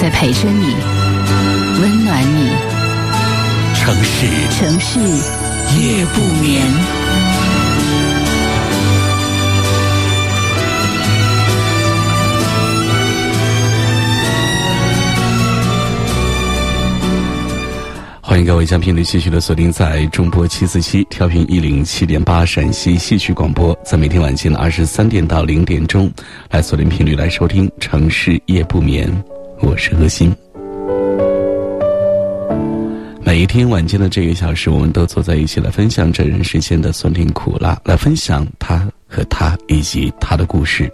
在陪着你，温暖你。城市城市夜不眠。欢迎各位将频率继续的锁定在中波七四七调频一零七点八陕西戏曲广播，在每天晚间的二十三点到零点钟，来锁定频率来收听《城市夜不眠》，我是何鑫。每一天晚间的这个小时，我们都坐在一起来分享这人世间的酸甜苦辣，来分享他和他以及他的故事。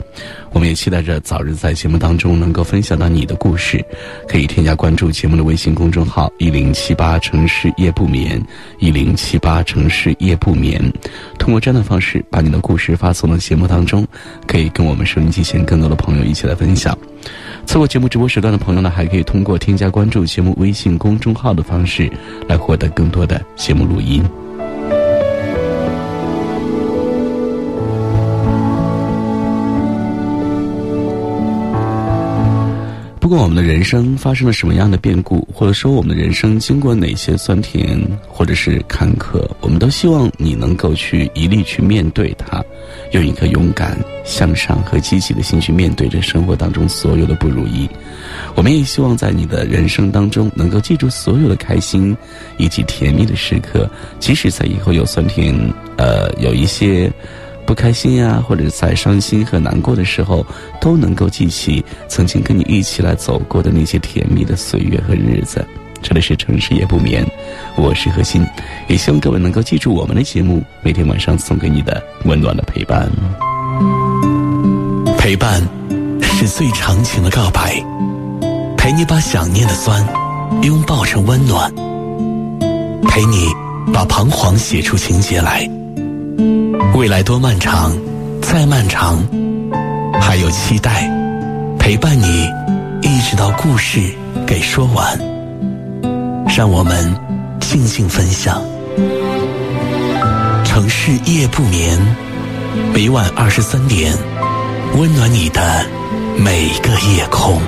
我们也期待着早日在节目当中能够分享到你的故事。可以添加关注节目的微信公众号“一零七八城市夜不眠”，一零七八城市夜不眠。通过这样的方式，把你的故事发送到节目当中，可以跟我们收音机前更多的朋友一起来分享。错过节目直播时段的朋友呢，还可以通过添加关注节目微信公众号的方式，来获得更多的节目录音。不管我们的人生发生了什么样的变故，或者说我们的人生经过哪些酸甜或者是坎坷，我们都希望你能够去一力去面对它，用一颗勇敢、向上和积极的心去面对这生活当中所有的不如意。我们也希望在你的人生当中能够记住所有的开心以及甜蜜的时刻，即使在以后有酸甜，呃，有一些。不开心呀，或者在伤心和难过的时候，都能够记起曾经跟你一起来走过的那些甜蜜的岁月和日子。这里是城市夜不眠，我是何欣，也希望各位能够记住我们的节目，每天晚上送给你的温暖的陪伴。陪伴是最长情的告白，陪你把想念的酸拥抱成温暖，陪你把彷徨写出情节来。未来多漫长，再漫长，还有期待陪伴你，一直到故事给说完。让我们静静分享。城市夜不眠，每晚二十三点，温暖你的每个夜空。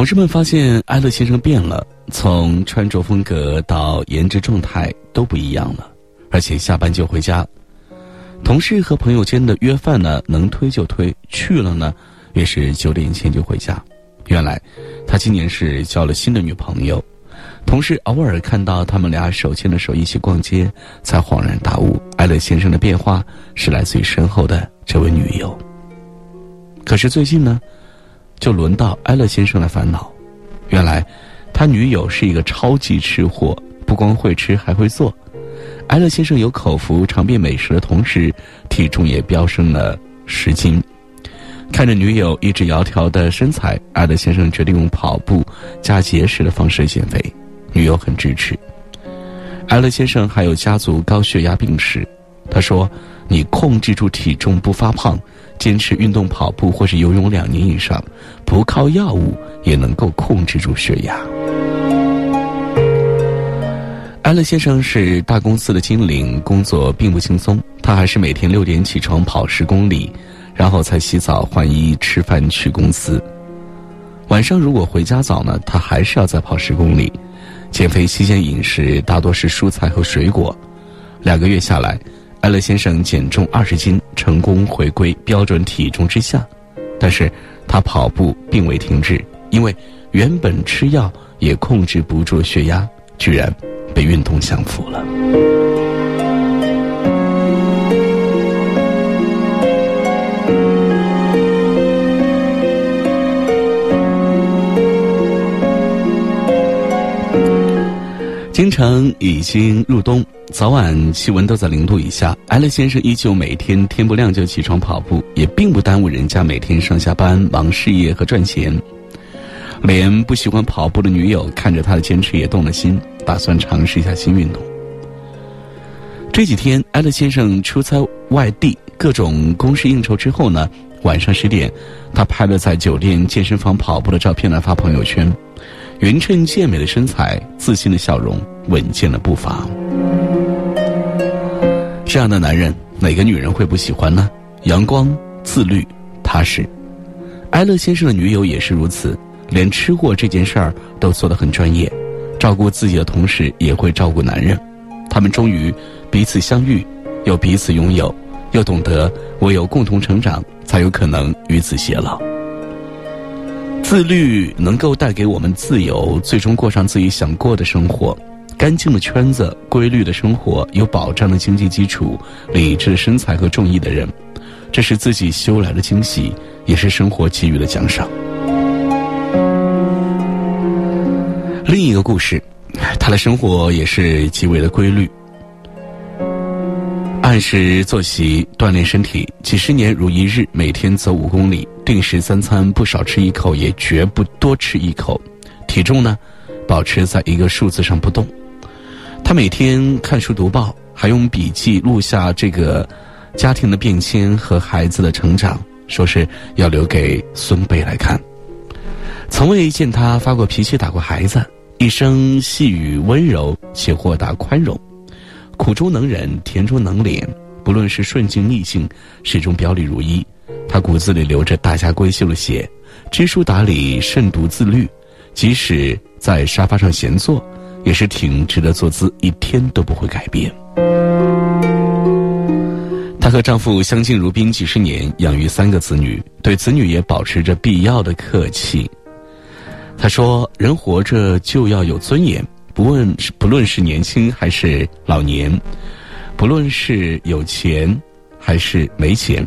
同事们发现艾乐先生变了，从穿着风格到颜值状态都不一样了，而且下班就回家。同事和朋友间的约饭呢，能推就推，去了呢，也是九点前就回家。原来，他今年是交了新的女朋友。同事偶尔看到他们俩手牵着手一起逛街，才恍然大悟，艾乐先生的变化是来自于身后的这位女友。可是最近呢？就轮到埃勒先生来烦恼。原来，他女友是一个超级吃货，不光会吃，还会做。埃勒先生有口福尝遍美食的同时，体重也飙升了十斤。看着女友一直窈窕的身材，埃勒先生决定用跑步加节食的方式减肥。女友很支持。埃勒先生还有家族高血压病史，他说：“你控制住体重不发胖。”坚持运动跑步或是游泳两年以上，不靠药物也能够控制住血压。安乐先生是大公司的经理，工作并不轻松。他还是每天六点起床跑十公里，然后才洗澡换衣吃饭去公司。晚上如果回家早呢，他还是要再跑十公里。减肥期间饮食大多是蔬菜和水果。两个月下来。艾勒先生减重二十斤，成功回归标准体重之下，但是他跑步并未停止，因为原本吃药也控制不住血压，居然被运动降服了。京城已经入冬，早晚气温都在零度以下。艾乐先生依旧每天天不亮就起床跑步，也并不耽误人家每天上下班忙事业和赚钱。连不喜欢跑步的女友看着他的坚持也动了心，打算尝试一下新运动。这几天，艾乐先生出差外地，各种公事应酬之后呢，晚上十点，他拍了在酒店健身房跑步的照片来发朋友圈。匀称健美的身材，自信的笑容，稳健的步伐。这样的男人，哪个女人会不喜欢呢？阳光、自律、踏实。埃勒先生的女友也是如此，连吃货这件事儿都做得很专业，照顾自己的同时也会照顾男人。他们终于彼此相遇，又彼此拥有，又懂得唯有共同成长，才有可能与子偕老。自律能够带给我们自由，最终过上自己想过的生活。干净的圈子、规律的生活、有保障的经济基础、理智的身材和中意的人，这是自己修来的惊喜，也是生活给予的奖赏。另一个故事，他的生活也是极为的规律。按时作息，锻炼身体，几十年如一日，每天走五公里，定时三餐不少吃一口，也绝不多吃一口。体重呢，保持在一个数字上不动。他每天看书读报，还用笔记录下这个家庭的变迁和孩子的成长，说是要留给孙辈来看。从未见他发过脾气、打过孩子，一生细语温柔且豁达宽容。苦中能忍，甜中能敛，不论是顺境逆境，始终表里如一。他骨子里流着大家闺秀的血，知书达理，慎独自律。即使在沙发上闲坐，也是挺直的坐姿，一天都不会改变。她和丈夫相敬如宾几十年，养育三个子女，对子女也保持着必要的客气。她说：“人活着就要有尊严。”不问不论是年轻还是老年，不论是有钱还是没钱，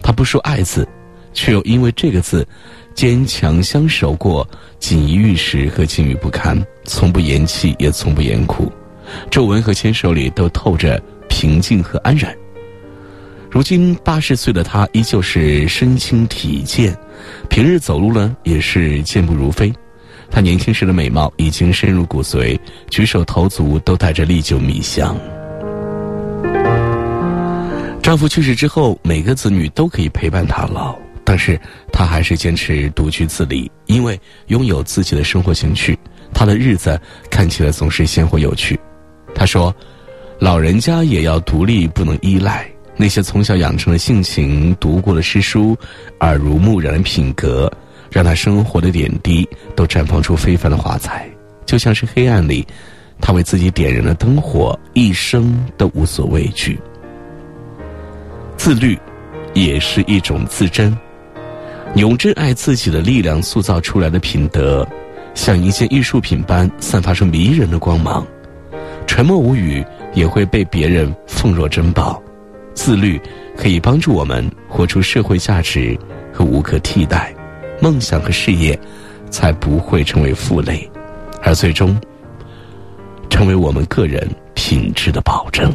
他不说爱字，却又因为这个字，坚强相守过锦衣玉食和境遇不堪，从不言弃，也从不言苦，皱纹和牵手里都透着平静和安然。如今八十岁的他依旧是身轻体健，平日走路呢也是健步如飞。她年轻时的美貌已经深入骨髓，举手投足都带着历久弥香。丈夫去世之后，每个子女都可以陪伴她老，但是他还是坚持独居自立，因为拥有自己的生活情趣，他的日子看起来总是鲜活有趣。他说：“老人家也要独立，不能依赖。那些从小养成的性情、读过的诗书、耳濡目染的品格。”让他生活的点滴都绽放出非凡的华彩，就像是黑暗里，他为自己点燃了灯火，一生都无所畏惧。自律，也是一种自珍。永珍爱自己的力量塑造出来的品德，像一件艺术品般散发出迷人的光芒。沉默无语也会被别人奉若珍宝。自律可以帮助我们活出社会价值和无可替代。梦想和事业，才不会成为负累，而最终成为我们个人品质的保证。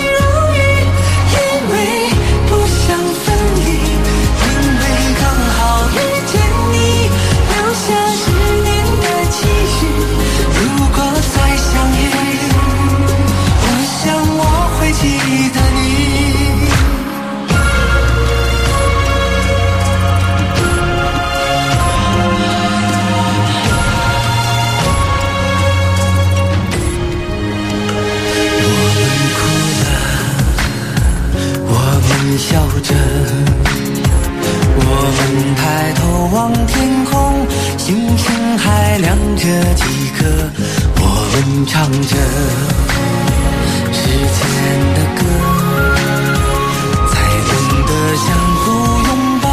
抬头望天空星星还亮着几颗我们唱着时间的歌才懂得相互拥抱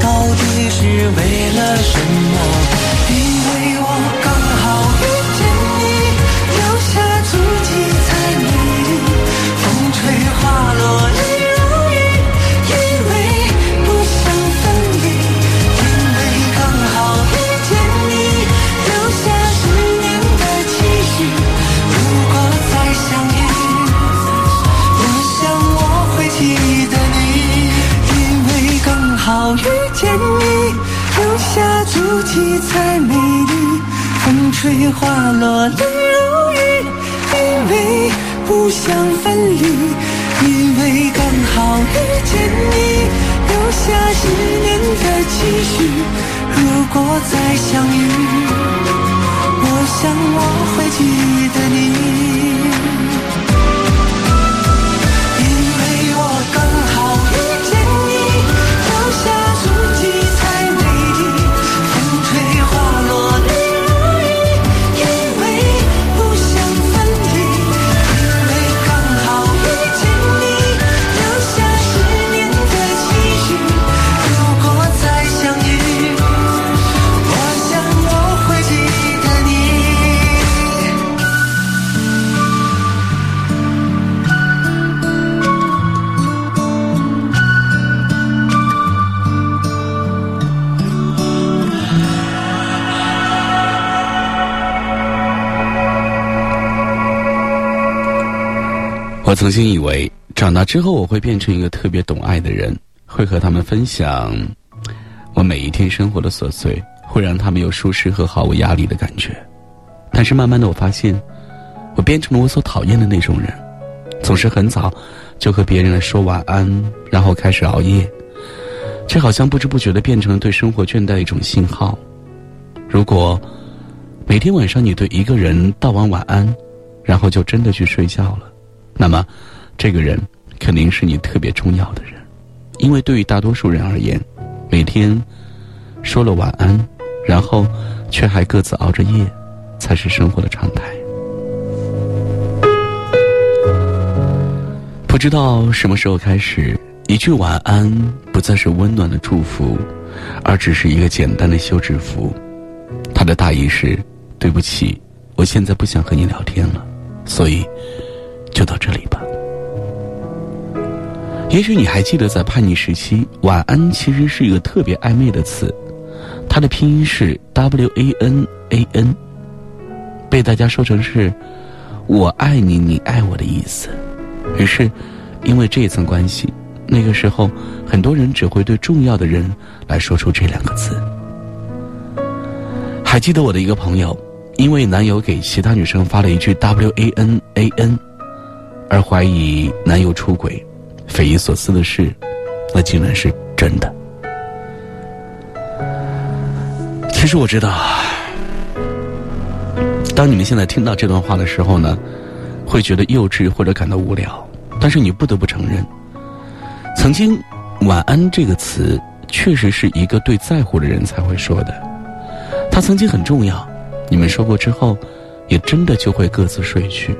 到底是为了什么？七彩美丽，风吹花落泪如雨，因为不想分离，因为刚好遇见你，留下十年的期许。如果再相遇，我想我会记得你。曾经以为长大之后我会变成一个特别懂爱的人，会和他们分享我每一天生活的琐碎，会让他们有舒适和毫无压力的感觉。但是慢慢的，我发现我变成了我所讨厌的那种人，总是很早就和别人来说晚安，然后开始熬夜。这好像不知不觉的变成了对生活倦怠的一种信号。如果每天晚上你对一个人道完晚安，然后就真的去睡觉了。那么，这个人肯定是你特别重要的人，因为对于大多数人而言，每天说了晚安，然后却还各自熬着夜，才是生活的常态。不知道什么时候开始，一句晚安不再是温暖的祝福，而只是一个简单的休止符。它的大意是：对不起，我现在不想和你聊天了，所以。就到这里吧。也许你还记得，在叛逆时期，“晚安”其实是一个特别暧昧的词，它的拼音是 “w a n a n”，被大家说成是“我爱你，你爱我”的意思。于是，因为这一层关系，那个时候很多人只会对重要的人来说出这两个字。还记得我的一个朋友，因为男友给其他女生发了一句 “w a n a n”。而怀疑男友出轨，匪夷所思的是，那竟然是真的。其实我知道，当你们现在听到这段话的时候呢，会觉得幼稚或者感到无聊。但是你不得不承认，曾经“晚安”这个词确实是一个对在乎的人才会说的。它曾经很重要，你们说过之后，也真的就会各自睡去。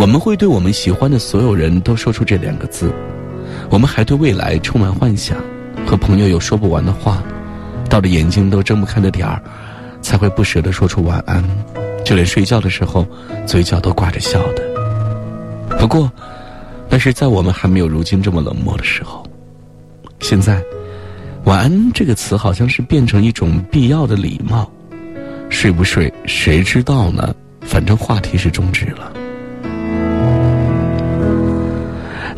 我们会对我们喜欢的所有人都说出这两个字，我们还对未来充满幻想，和朋友有说不完的话，到了眼睛都睁不开的点儿，才会不舍得说出晚安，就连睡觉的时候，嘴角都挂着笑的。不过，那是在我们还没有如今这么冷漠的时候。现在，晚安这个词好像是变成一种必要的礼貌，睡不睡谁知道呢？反正话题是终止了。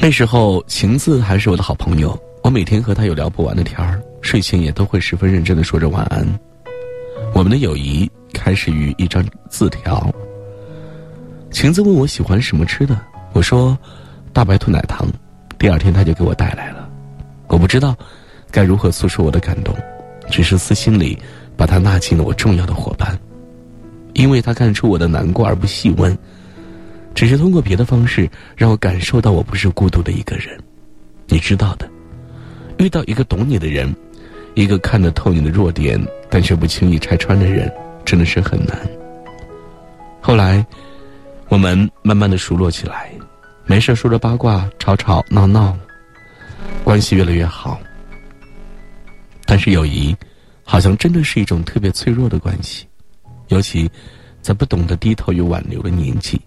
那时候，晴子还是我的好朋友，我每天和他有聊不完的天儿，睡前也都会十分认真的说着晚安。我们的友谊开始于一张字条。晴子问我喜欢什么吃的，我说大白兔奶糖。第二天他就给我带来了。我不知道该如何诉说我的感动，只是私心里把他纳进了我重要的伙伴，因为他看出我的难过而不细问。只是通过别的方式让我感受到我不是孤独的一个人，你知道的，遇到一个懂你的人，一个看得透你的弱点但却不轻易拆穿的人，真的是很难。后来，我们慢慢的熟络起来，没事说着八卦，吵吵闹闹，关系越来越好。但是友谊，好像真的是一种特别脆弱的关系，尤其在不懂得低头与挽留的年纪，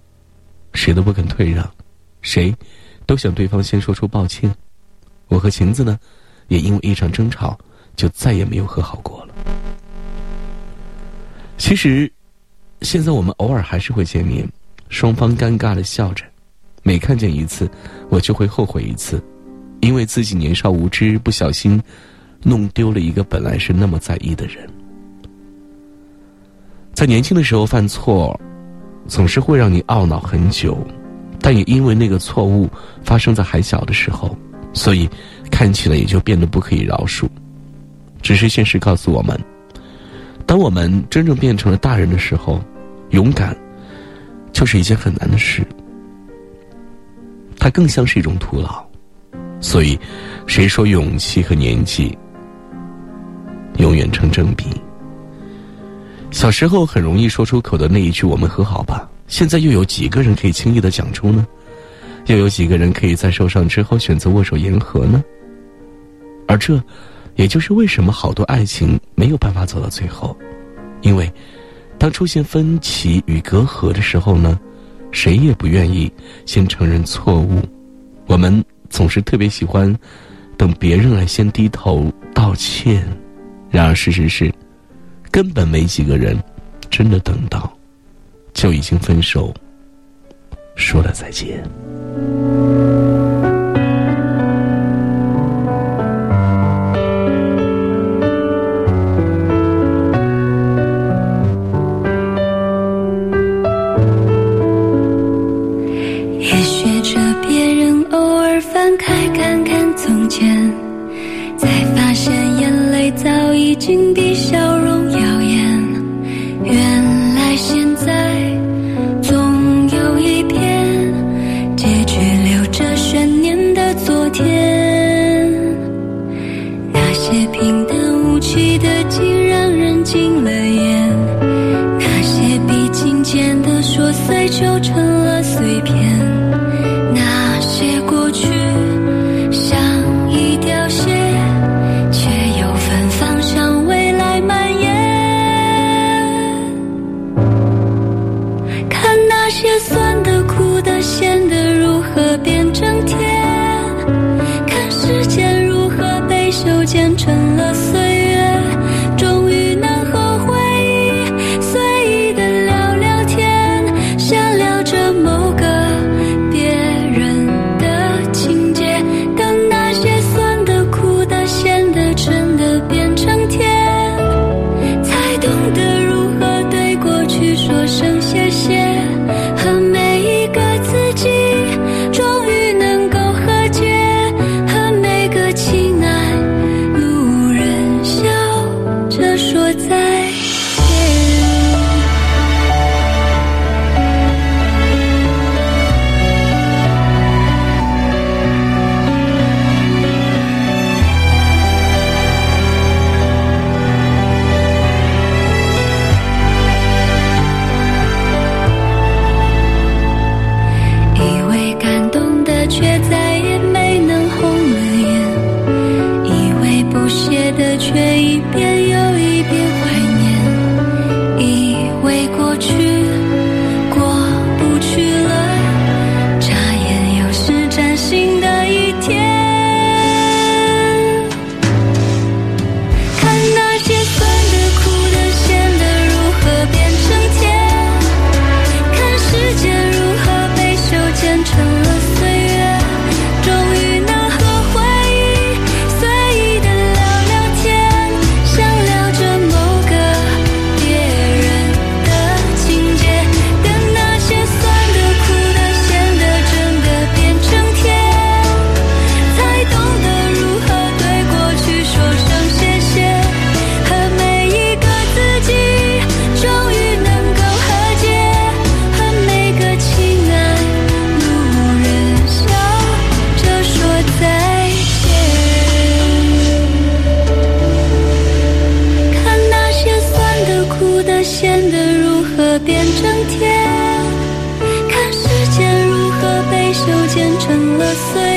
谁都不肯退让，谁都想对方先说出抱歉。我和晴子呢，也因为一场争吵，就再也没有和好过了。其实，现在我们偶尔还是会见面，双方尴尬的笑着，每看见一次，我就会后悔一次，因为自己年少无知，不小心。弄丢了一个本来是那么在意的人，在年轻的时候犯错，总是会让你懊恼很久，但也因为那个错误发生在还小的时候，所以看起来也就变得不可以饶恕。只是现实告诉我们，当我们真正变成了大人的时候，勇敢就是一件很难的事，它更像是一种徒劳。所以，谁说勇气和年纪？永远成正比。小时候很容易说出口的那一句“我们和好吧”，现在又有几个人可以轻易的讲出呢？又有几个人可以在受伤之后选择握手言和呢？而这，也就是为什么好多爱情没有办法走到最后，因为，当出现分歧与隔阂的时候呢，谁也不愿意先承认错误。我们总是特别喜欢等别人来先低头道歉。然而，事实是，根本没几个人真的等到，就已经分手，说了再见。变我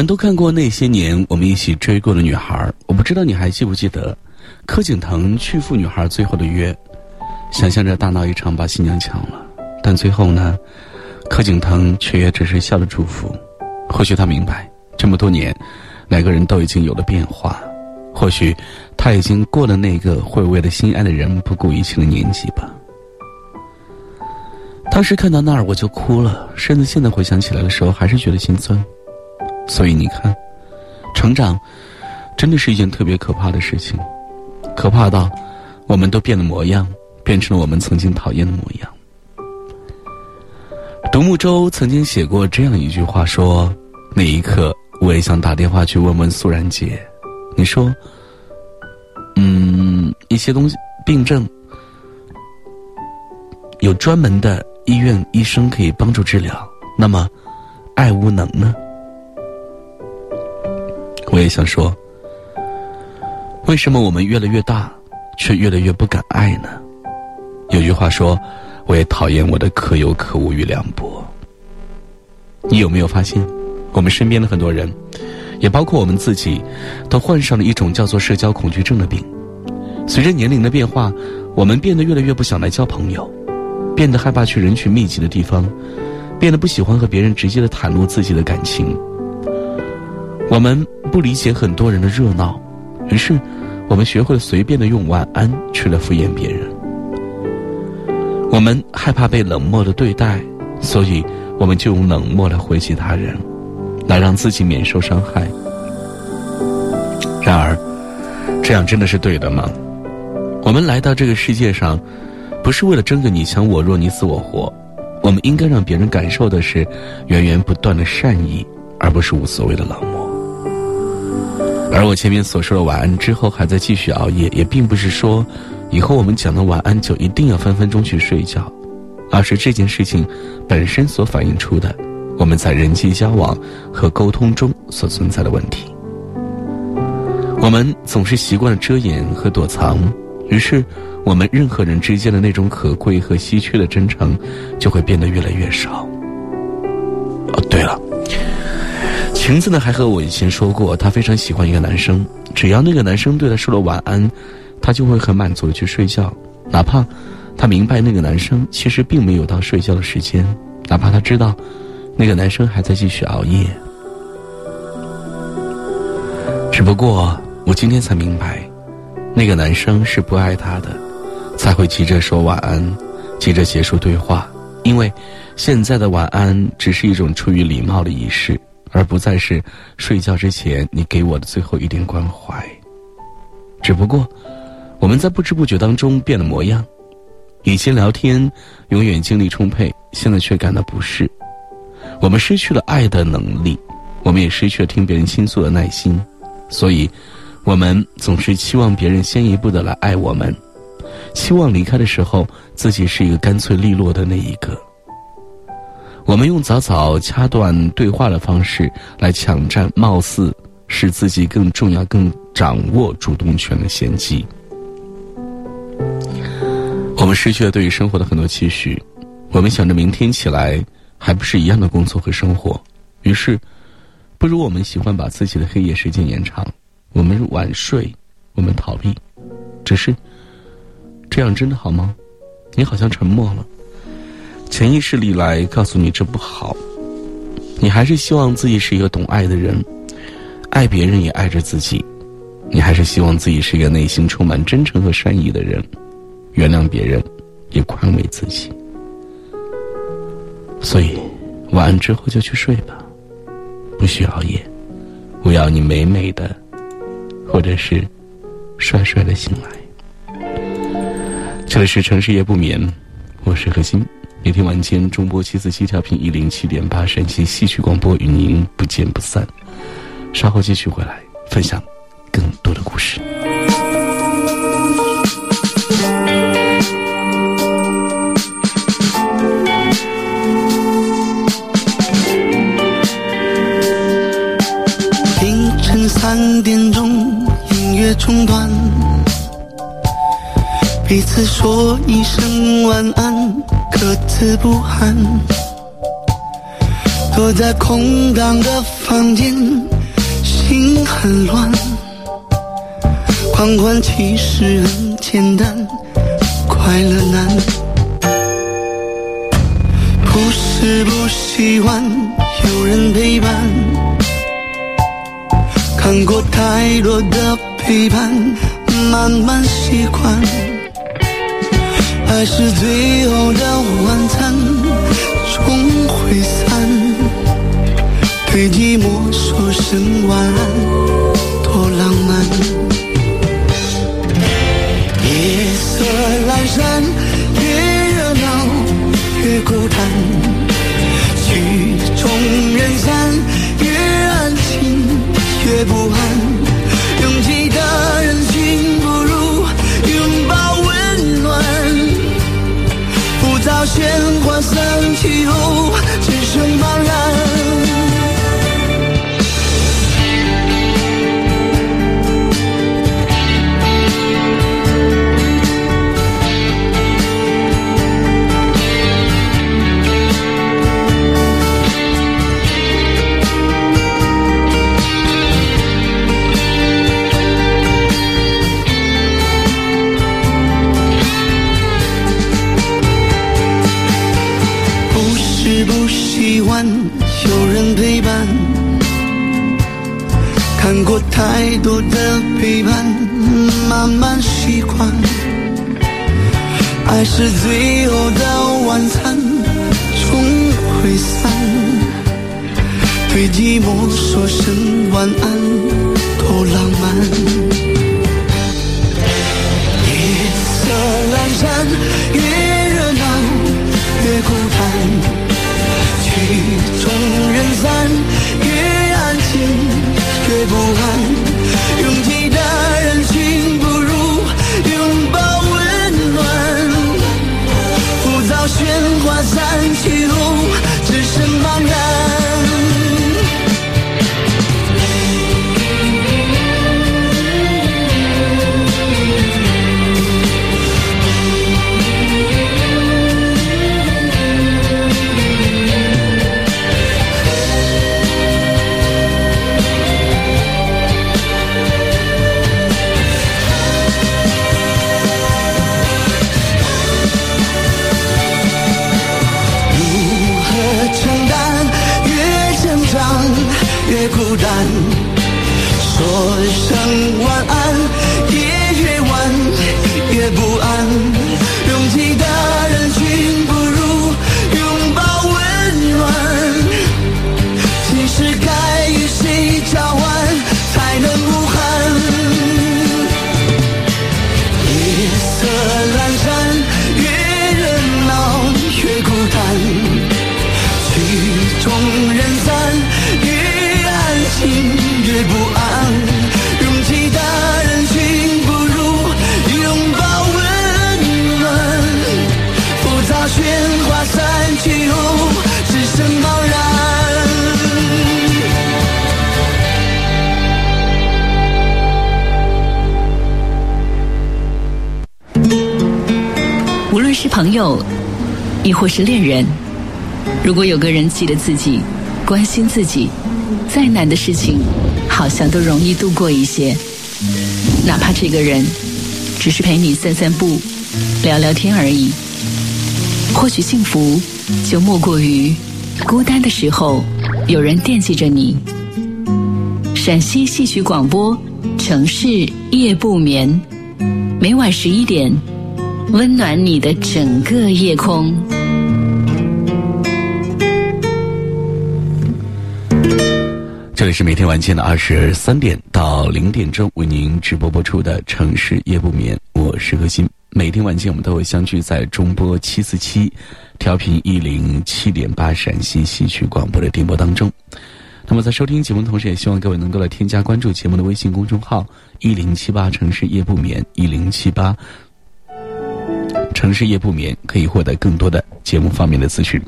们都看过那些年我们一起追过的女孩，我不知道你还记不记得，柯景腾去赴女孩最后的约，想象着大闹一场把新娘抢了，但最后呢，柯景腾却也只是笑着祝福。或许他明白，这么多年，两个人都已经有了变化，或许他已经过了那个会为了心爱的人不顾一切的年纪吧。当时看到那儿我就哭了，甚至现在回想起来的时候还是觉得心酸。所以你看，成长真的是一件特别可怕的事情，可怕到我们都变了模样，变成了我们曾经讨厌的模样。独木舟曾经写过这样一句话，说：“那一刻，我也想打电话去问问苏然姐，你说，嗯，一些东西病症有专门的医院医生可以帮助治疗，那么爱无能呢？”我也想说，为什么我们越来越大，却越来越不敢爱呢？有句话说：“我也讨厌我的可有可无与凉薄。”你有没有发现，我们身边的很多人，也包括我们自己，都患上了一种叫做社交恐惧症的病。随着年龄的变化，我们变得越来越不想来交朋友，变得害怕去人群密集的地方，变得不喜欢和别人直接的袒露自己的感情。我们不理解很多人的热闹，于是我们学会了随便的用晚安去了敷衍别人。我们害怕被冷漠的对待，所以我们就用冷漠来回击他人，来让自己免受伤害。然而，这样真的是对的吗？我们来到这个世界上，不是为了争个你强我弱、你死我活，我们应该让别人感受的是源源不断的善意，而不是无所谓的冷漠。而我前面所说的晚安之后还在继续熬夜，也并不是说，以后我们讲的晚安就一定要分分钟去睡觉，而是这件事情本身所反映出的，我们在人际交往和沟通中所存在的问题。我们总是习惯了遮掩和躲藏，于是我们任何人之间的那种可贵和稀缺的真诚，就会变得越来越少。哦，对了。晴子呢，还和我以前说过，她非常喜欢一个男生，只要那个男生对她说了晚安，她就会很满足的去睡觉，哪怕她明白那个男生其实并没有到睡觉的时间，哪怕她知道那个男生还在继续熬夜。只不过我今天才明白，那个男生是不爱她的，才会急着说晚安，急着结束对话，因为现在的晚安只是一种出于礼貌的仪式。而不再是睡觉之前你给我的最后一点关怀。只不过，我们在不知不觉当中变了模样。以前聊天永远精力充沛，现在却感到不适。我们失去了爱的能力，我们也失去了听别人倾诉的耐心。所以，我们总是期望别人先一步的来爱我们，期望离开的时候自己是一个干脆利落的那一个。我们用早早掐断对话的方式来抢占貌似使自己更重要、更掌握主动权的先机。我们失去了对于生活的很多期许，我们想着明天起来还不是一样的工作和生活，于是，不如我们喜欢把自己的黑夜时间延长。我们晚睡，我们逃避，只是这样真的好吗？你好像沉默了。潜意识里来告诉你这不好，你还是希望自己是一个懂爱的人，爱别人也爱着自己，你还是希望自己是一个内心充满真诚和善意的人，原谅别人，也宽慰自己。所以，晚安之后就去睡吧，不许熬夜。我要你美美的，或者是帅帅的醒来。这里是城市夜不眠，我是何欣。每天晚间中波七四七调频一零七点八陕西戏曲广播与您不见不散。稍后继续回来分享更多的故事。不安，躲在空荡的房间。心很乱，狂欢其实很简单，快乐难。不是不喜欢有人陪伴，看过太多的陪伴，慢慢习惯。爱是最太多的陪伴，慢慢习惯。爱是最后的晚餐，终会散。对寂寞说声晚安，多浪漫。哗散突然。说声晚安朋友，亦或是恋人。如果有个人记得自己，关心自己，再难的事情，好像都容易度过一些。哪怕这个人只是陪你散散步、聊聊天而已。或许幸福，就莫过于孤单的时候有人惦记着你。陕西戏曲广播城市夜不眠，每晚十一点，温暖你的整个夜空。这里是每天晚间的二十三点到零点钟为您直播播出的《城市夜不眠》，我是何鑫。每天晚间我们都会相聚在中波七四七调频一零七点八陕西戏曲广播的电波当中。那么在收听节目的同时，也希望各位能够来添加关注节目的微信公众号“一零七八城市夜不眠”，一零七八城市夜不眠，可以获得更多的节目方面的资讯。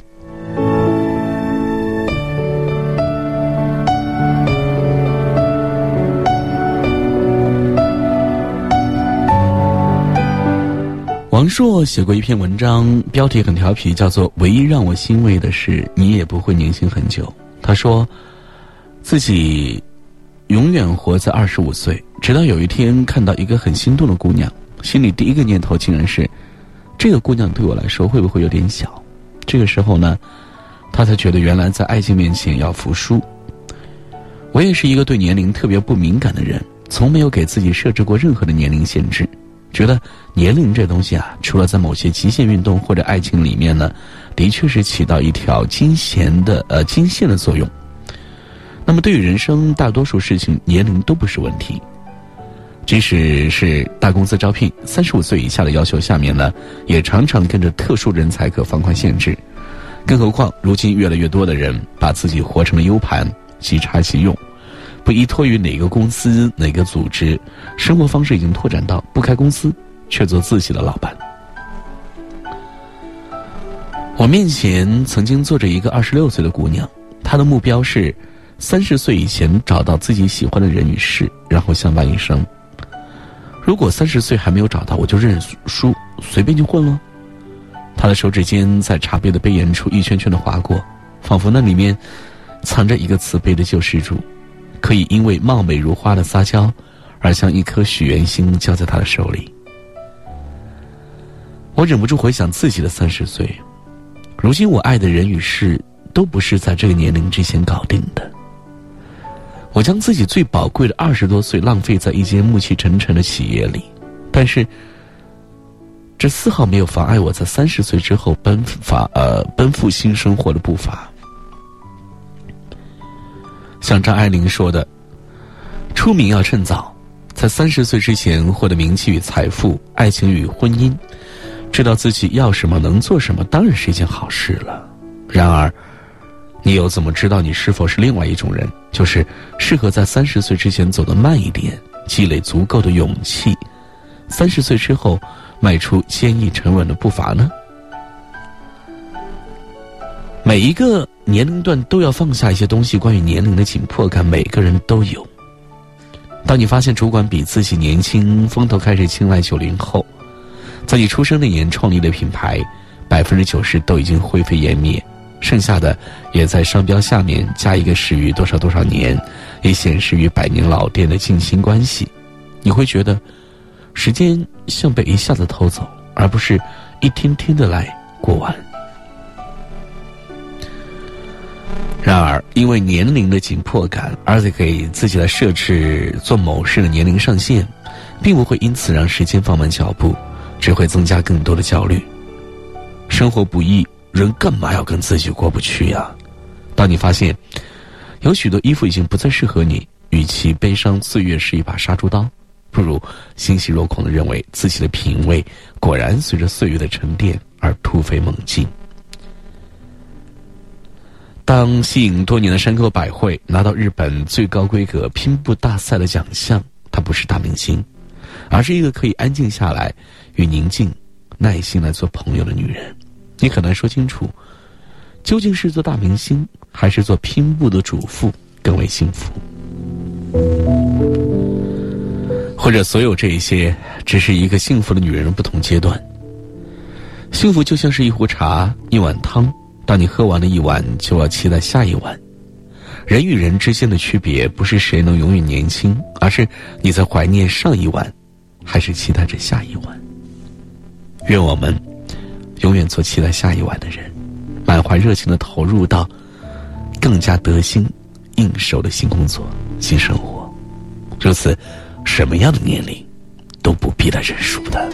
王朔写过一篇文章，标题很调皮，叫做《唯一让我欣慰的是，你也不会年轻很久》。他说，自己永远活在二十五岁，直到有一天看到一个很心动的姑娘，心里第一个念头竟然是，这个姑娘对我来说会不会有点小？这个时候呢，他才觉得原来在爱情面前要服输。我也是一个对年龄特别不敏感的人，从没有给自己设置过任何的年龄限制。觉得年龄这东西啊，除了在某些极限运动或者爱情里面呢，的确是起到一条金弦的呃金线的作用。那么对于人生大多数事情，年龄都不是问题。即使是大公司招聘三十五岁以下的要求下面呢，也常常跟着特殊人才可放宽限制。更何况如今越来越多的人把自己活成了 U 盘，即插即用。不依托于哪个公司、哪个组织，生活方式已经拓展到不开公司，却做自己的老板。我面前曾经坐着一个二十六岁的姑娘，她的目标是三十岁以前找到自己喜欢的人与事，然后相伴一生。如果三十岁还没有找到，我就认输，随便就混了。他的手指尖在茶杯的杯沿处一圈圈的划过，仿佛那里面藏着一个慈悲的救世主。可以因为貌美如花的撒娇，而将一颗许愿星交在他的手里。我忍不住回想自己的三十岁，如今我爱的人与事都不是在这个年龄之前搞定的。我将自己最宝贵的二十多岁浪费在一间暮气沉沉的企业里，但是这丝毫没有妨碍我在三十岁之后奔发呃奔赴新生活的步伐。像张爱玲说的：“出名要趁早，在三十岁之前获得名气与财富、爱情与婚姻，知道自己要什么、能做什么，当然是一件好事了。然而，你又怎么知道你是否是另外一种人？就是适合在三十岁之前走得慢一点，积累足够的勇气，三十岁之后迈出坚毅沉稳的步伐呢？每一个。”年龄段都要放下一些东西，关于年龄的紧迫感，每个人都有。当你发现主管比自己年轻，风头开始青睐九零后，在你出生那年创立的品牌，百分之九十都已经灰飞烟灭，剩下的也在商标下面加一个始于多少多少年，也显示于百年老店的近亲关系，你会觉得时间像被一下子偷走，而不是一天天的来过完。然而，因为年龄的紧迫感，而且给自己来设置做某事的年龄上限，并不会因此让时间放慢脚步，只会增加更多的焦虑。生活不易，人干嘛要跟自己过不去呀？当你发现有许多衣服已经不再适合你，与其悲伤岁月是一把杀猪刀，不如欣喜若狂的认为自己的品味果然随着岁月的沉淀而突飞猛进。当吸引多年的山口百惠拿到日本最高规格拼布大赛的奖项，她不是大明星，而是一个可以安静下来、与宁静、耐心来做朋友的女人。你很难说清楚，究竟是做大明星还是做拼布的主妇更为幸福，或者所有这一些只是一个幸福的女人的不同阶段。幸福就像是一壶茶，一碗汤。当你喝完了一碗，就要期待下一碗。人与人之间的区别，不是谁能永远年轻，而是你在怀念上一碗，还是期待着下一碗。愿我们永远做期待下一碗的人，满怀热情的投入到更加得心应手的新工作、新生活。如此，什么样的年龄都不必来认输的。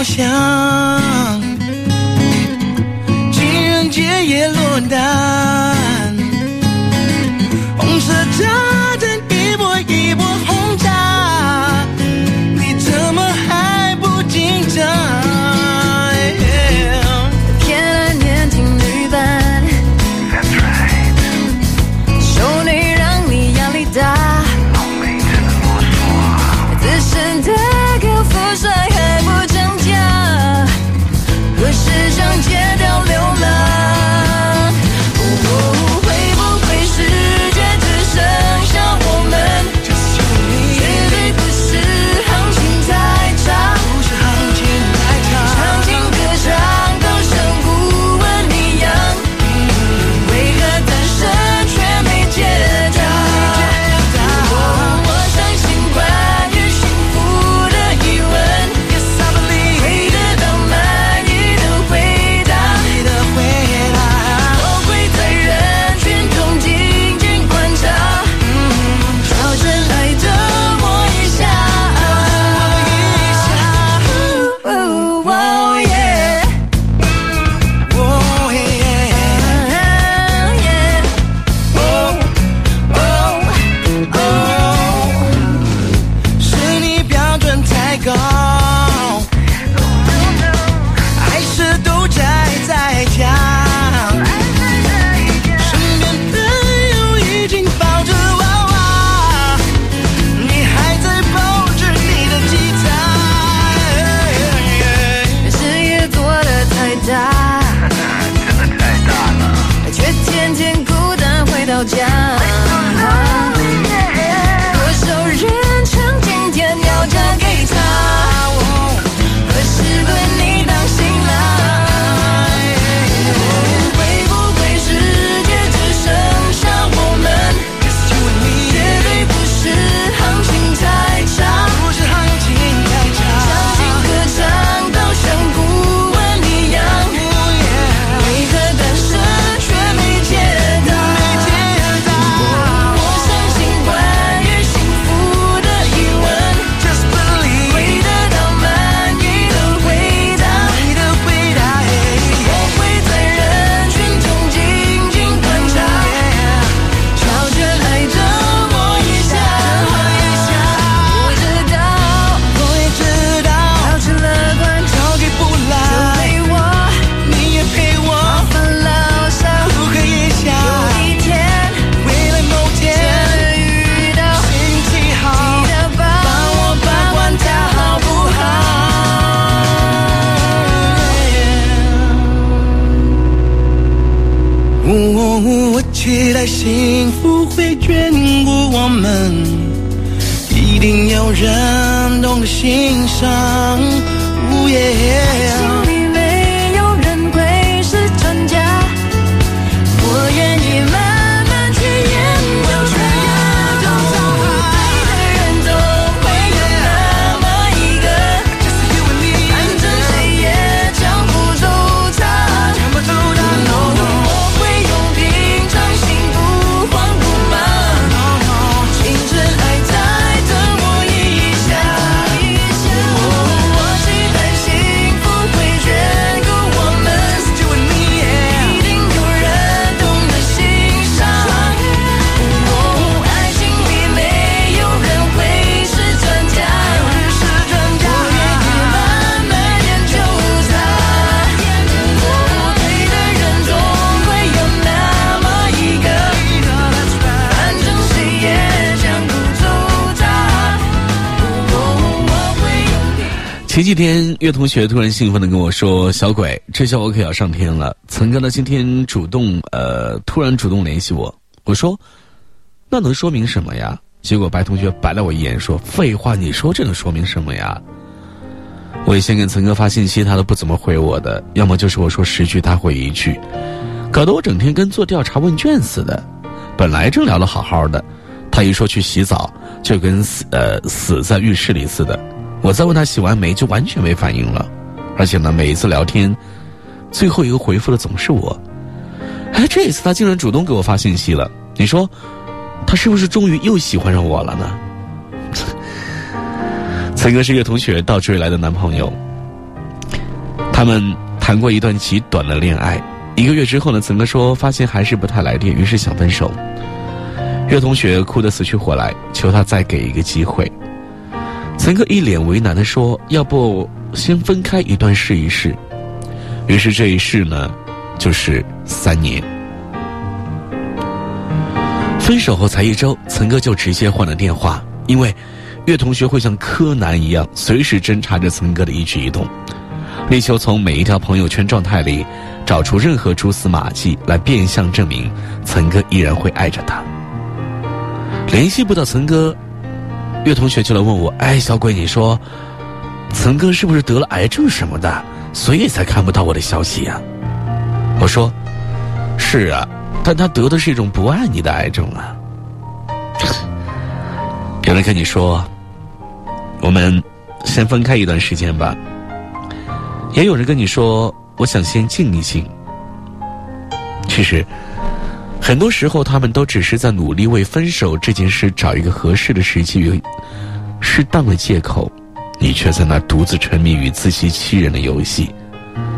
着烤箱，情人节也落单，人懂得欣赏。呜耶。前几天，岳同学突然兴奋的跟我说：“小鬼，这下我可要上天了。”曾哥呢，今天主动呃，突然主动联系我。我说：“那能说明什么呀？”结果白同学白了我一眼，说：“废话，你说这能说明什么呀？”我也先给曾哥发信息，他都不怎么回我的，要么就是我说十句他回一句。搞得我整天跟做调查问卷似的。本来正聊得好好的，他一说去洗澡，就跟死呃死在浴室里似的。我再问他洗完没，就完全没反应了。而且呢，每一次聊天，最后一个回复的总是我。哎，这一次他竟然主动给我发信息了。你说，他是不是终于又喜欢上我了呢？曾哥是一个同学倒追来的男朋友，他们谈过一段极短的恋爱。一个月之后呢，曾哥说发现还是不太来电，于是想分手。岳同学哭得死去活来，求他再给一个机会。曾哥一脸为难的说：“要不先分开一段试一试。”于是这一试呢，就是三年。分手后才一周，曾哥就直接换了电话，因为岳同学会像柯南一样，随时侦查着曾哥的一举一动，力求从每一条朋友圈状态里。找出任何蛛丝马迹来变相证明岑哥依然会爱着他。联系不到岑哥，岳同学就来问我：“哎，小鬼，你说，曾哥是不是得了癌症什么的，所以才看不到我的消息呀？”我说：“是啊，但他得的是一种不爱你的癌症啊。”有人跟你说：“我们先分开一段时间吧。”也有人跟你说。我想先静一静。其实，很多时候他们都只是在努力为分手这件事找一个合适的时机与适当的借口，你却在那独自沉迷于自欺欺人的游戏，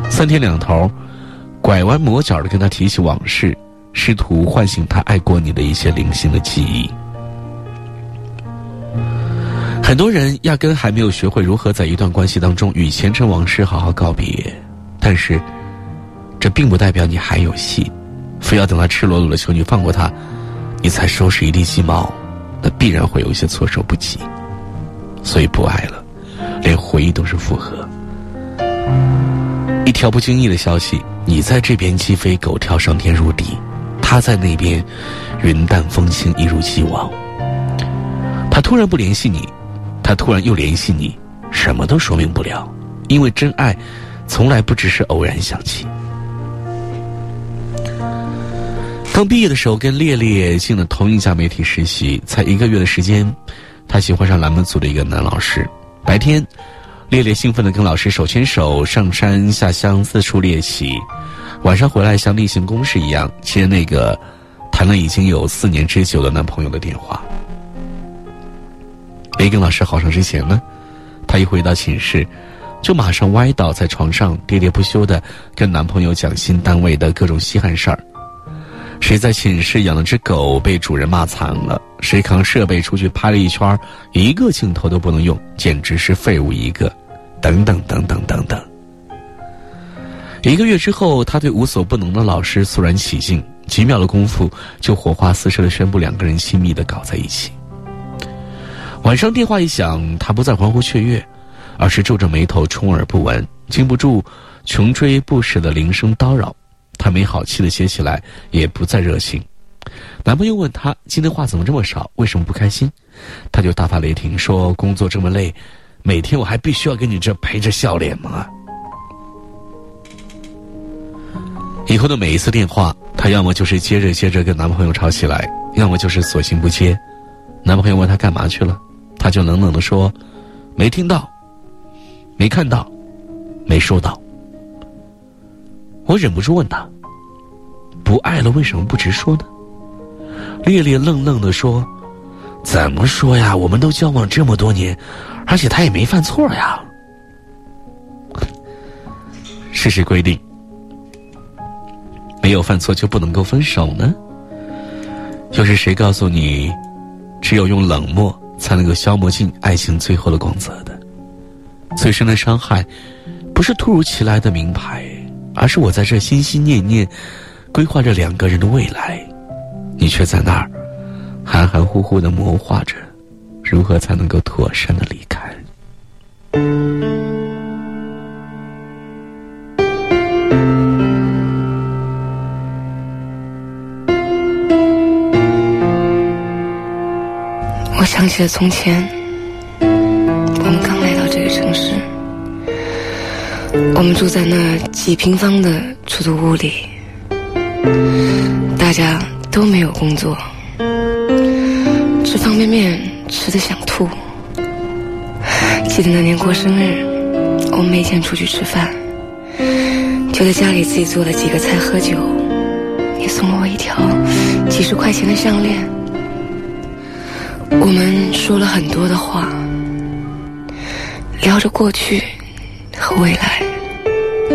三天两头拐弯抹角的跟他提起往事，试图唤醒他爱过你的一些零星的记忆。很多人压根还没有学会如何在一段关系当中与前尘往事好好告别。但是，这并不代表你还有戏，非要等他赤裸裸的求你放过他，你才收拾一地鸡毛，那必然会有一些措手不及。所以不爱了，连回忆都是负荷。一条不经意的消息，你在这边鸡飞狗跳、上天入地，他在那边云淡风轻、一如既往。他突然不联系你，他突然又联系你，什么都说明不了，因为真爱。从来不只是偶然想起。刚毕业的时候，跟烈烈进了同一家媒体实习，才一个月的时间，他喜欢上栏目组的一个男老师。白天，烈烈兴奋的跟老师手牵手上山下乡四处猎奇；晚上回来，像例行公事一样接那个谈了已经有四年之久的男朋友的电话。没跟老师好上之前呢，他一回到寝室。就马上歪倒在床上，喋喋不休的跟男朋友讲新单位的各种稀罕事儿。谁在寝室养了只狗被主人骂惨了？谁扛设备出去拍了一圈，一个镜头都不能用，简直是废物一个。等等等等等等。一个月之后，他对无所不能的老师肃然起敬，几秒的功夫就火花四射的宣布两个人亲密的搞在一起。晚上电话一响，他不再欢呼雀跃。而是皱着眉头，充耳不闻，经不住穷追不舍的铃声叨扰。他没好气的写起来，也不再热情。男朋友问他今天话怎么这么少，为什么不开心？他就大发雷霆说：“工作这么累，每天我还必须要跟你这陪着笑脸吗？”以后的每一次电话，她要么就是接着接着跟男朋友吵起来，要么就是索性不接。男朋友问她干嘛去了，她就冷冷的说：“没听到。”没看到，没收到。我忍不住问她：“不爱了，为什么不直说呢？”烈烈愣愣的说：“怎么说呀？我们都交往这么多年，而且他也没犯错呀。事实规定，没有犯错就不能够分手呢？又是谁告诉你，只有用冷漠才能够消磨尽爱情最后的光泽的？”最深的伤害，不是突如其来的名牌，而是我在这心心念念，规划着两个人的未来，你却在那儿含含糊糊的谋划着，如何才能够妥善的离开。我想起了从前。我们刚来到这个城市，我们住在那几平方的出租屋里，大家都没有工作，吃方便面吃的想吐。记得那年过生日，我们没钱出去吃饭，就在家里自己做了几个菜喝酒。你送了我一条几十块钱的项链。我们说了很多的话，聊着过去和未来。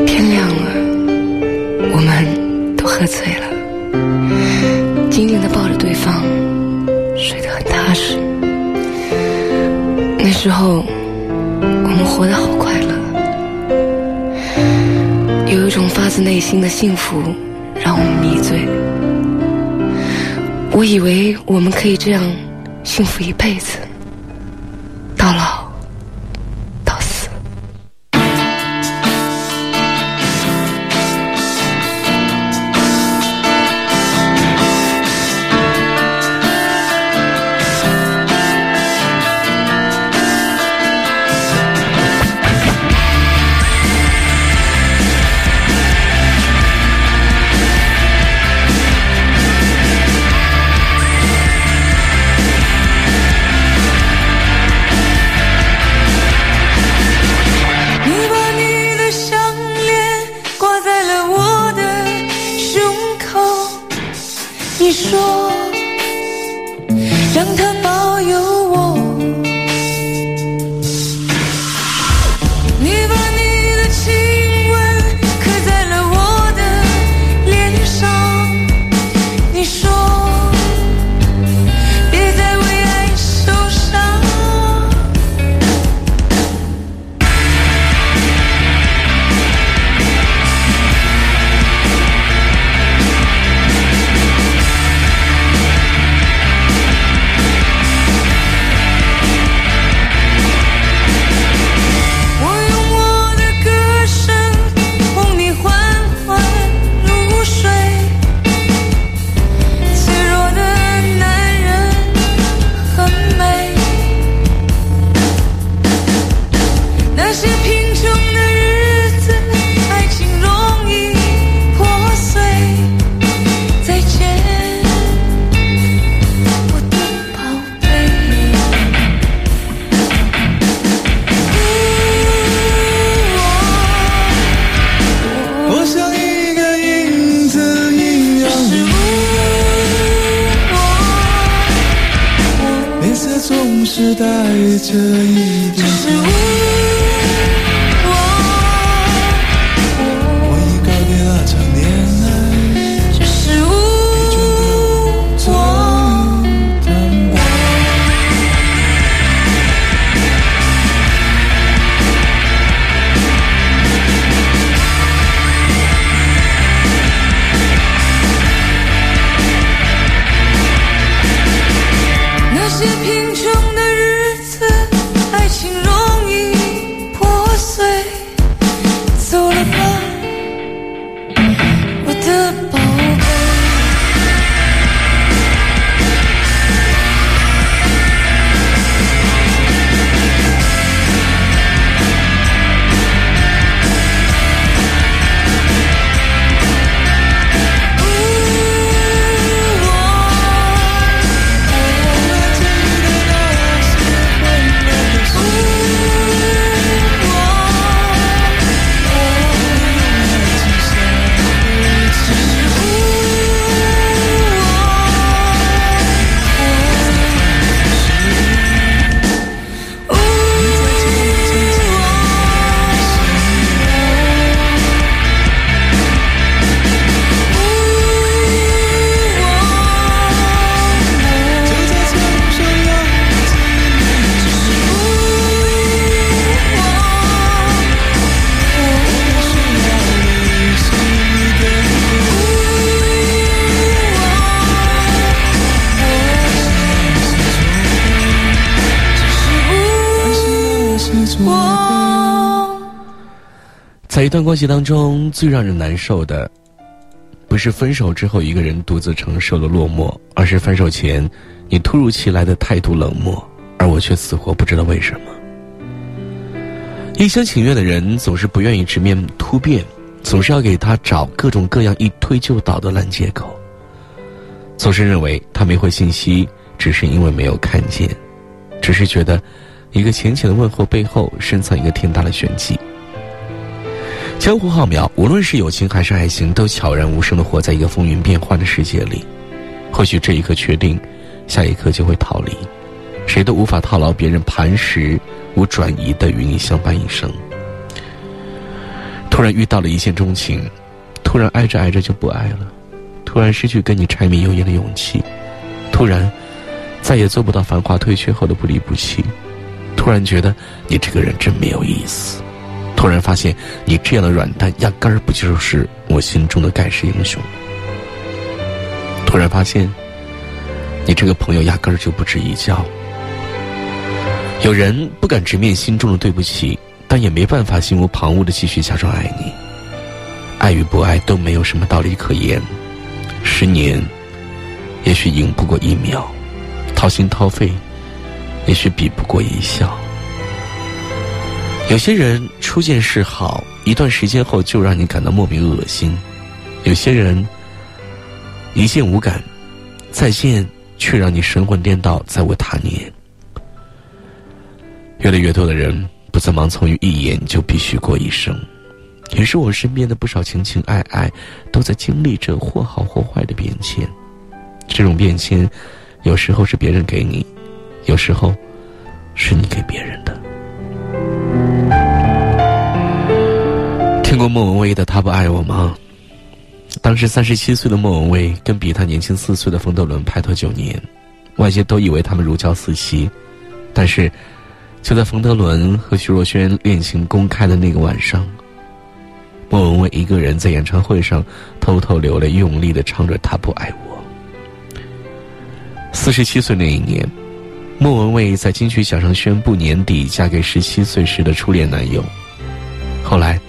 天亮了，我们都喝醉了，紧紧的抱着对方，睡得很踏实。那时候，我们活得好快乐，有一种发自内心的幸福让我们迷醉。我以为我们可以这样幸福一辈子，总是带着一点一段关系当中，最让人难受的，不是分手之后一个人独自承受了落寞，而是分手前你突如其来的态度冷漠，而我却死活不知道为什么。一厢情愿的人总是不愿意直面突变，总是要给他找各种各样一推就倒的烂借口。总是认为他没回信息，只是因为没有看见，只是觉得一个浅浅的问候背后深藏一个天大的玄机。江湖浩渺，无论是友情还是爱情，都悄然无声的活在一个风云变幻的世界里。或许这一刻确定，下一刻就会逃离，谁都无法套牢别人磐石无转移的与你相伴一生。突然遇到了一见钟情，突然爱着爱着就不爱了。突然失去跟你柴米油盐的勇气，突然再也做不到繁华退却后的不离不弃，突然觉得你这个人真没有意思，突然发现你这样的软蛋压根儿不就是我心中的盖世英雄，突然发现你这个朋友压根儿就不值一交。有人不敢直面心中的对不起，但也没办法心无旁骛的继续假装爱你。爱与不爱都没有什么道理可言。十年，也许赢不过一秒；掏心掏肺，也许比不过一笑。有些人初见是好，一段时间后就让你感到莫名恶心；有些人一见无感，再见却让你神魂颠倒，再无他念。越来越多的人不再盲从于一眼就必须过一生。也是我身边的不少情情爱爱，都在经历着或好或坏的变迁。这种变迁，有时候是别人给你，有时候是你给别人莫文蔚的《他不爱我》吗？当时三十七岁的莫文蔚跟比他年轻四岁的冯德伦拍拖九年，外界都以为他们如胶似漆。但是，就在冯德伦和徐若瑄恋情公开的那个晚上。莫文蔚一个人在演唱会上偷偷流泪，用力的唱着《他不爱我》。四十七岁那一年，莫文蔚在金曲奖上宣布年底嫁给十七岁时的初恋男友。后来，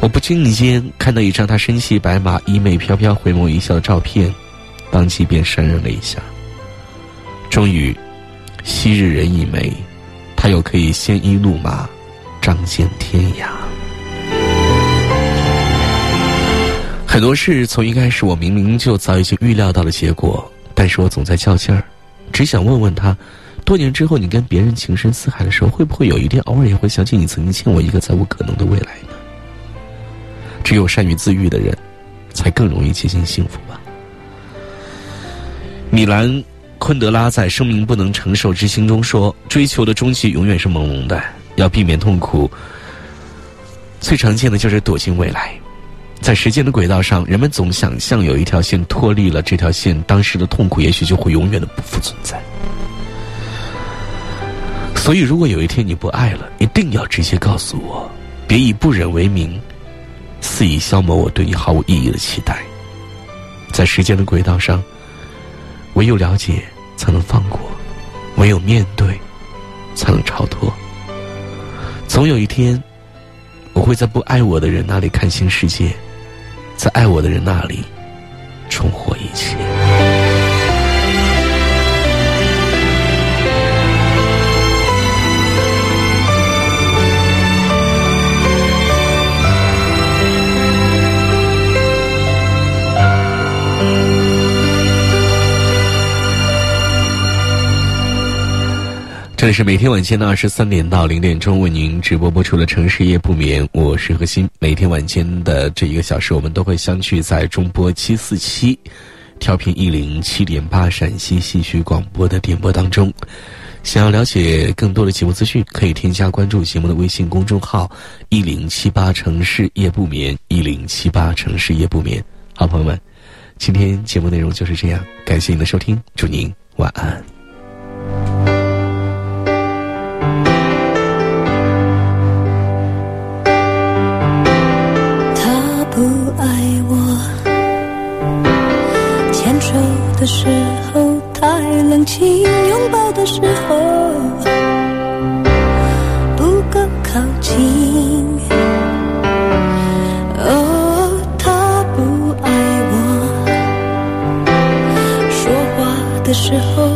我不经意间看到一张他身骑白马、衣袂飘飘、回眸一笑的照片，当即便潸然泪下。终于，昔日人已没，他又可以鲜衣怒马，仗剑天涯。很多事从一开始，我明明就早已经预料到了结果，但是我总在较劲儿，只想问问他，多年之后你跟别人情深似海的时候，会不会有一天偶尔也会想起你曾经欠我一个再无可能的未来？只有善于自愈的人，才更容易接近幸福吧。米兰昆德拉在《生命不能承受之轻》中说：“追求的终极永远是朦胧的，要避免痛苦，最常见的就是躲进未来。”在时间的轨道上，人们总想象有一条线脱离了这条线，当时的痛苦也许就会永远的不复存在。所以，如果有一天你不爱了，一定要直接告诉我，别以不忍为名，肆意消磨我对你毫无意义的期待。在时间的轨道上，唯有了解才能放过，唯有面对才能超脱。总有一天，我会在不爱我的人那里看清世界。在爱我的人那里，重获一切。这里是每天晚间的二十三点到零点钟为您直播播出的《城市夜不眠》，我是何鑫。每天晚间的这一个小时，我们都会相聚在中波七四七，调频一零七点八陕西戏曲广播的电波当中。想要了解更多的节目资讯，可以添加关注节目的微信公众号“一零七八城市夜不眠”，一零七八城市夜不眠。好朋友们，今天节目内容就是这样，感谢您的收听，祝您晚安。时候太冷清，拥抱的时候不够靠近。哦，他不爱我，说话的时候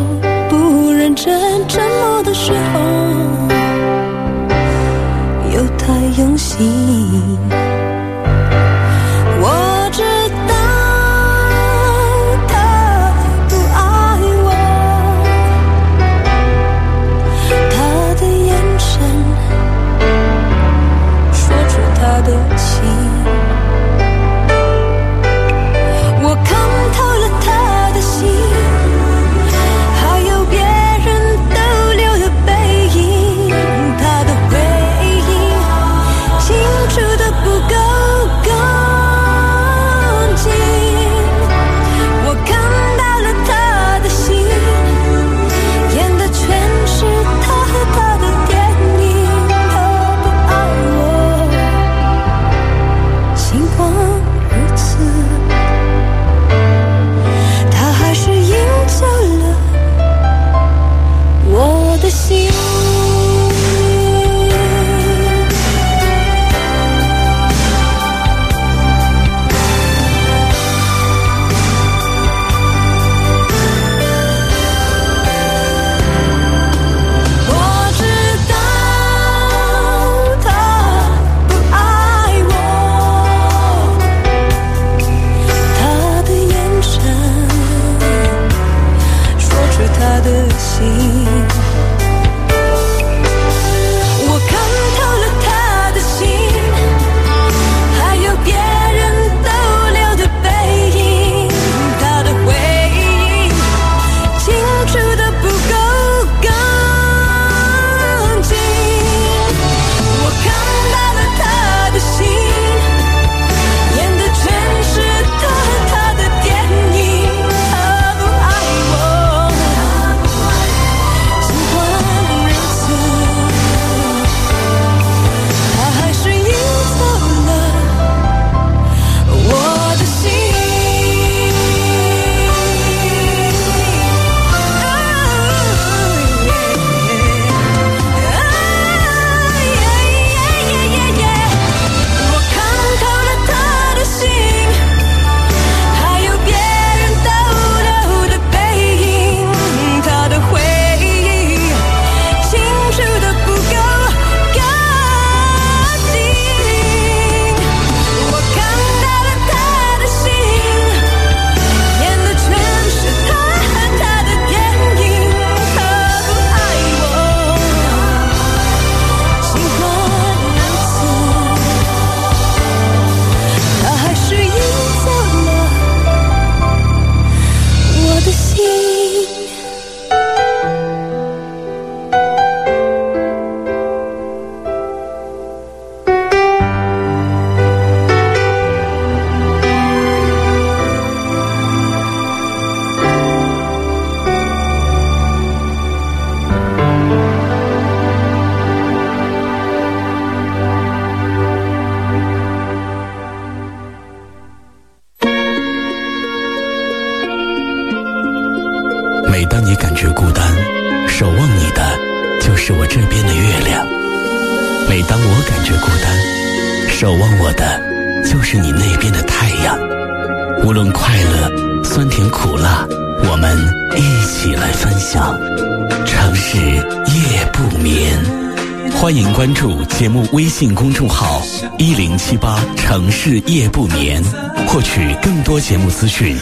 微信公众号一零七八城市夜不眠获取更多节目资讯。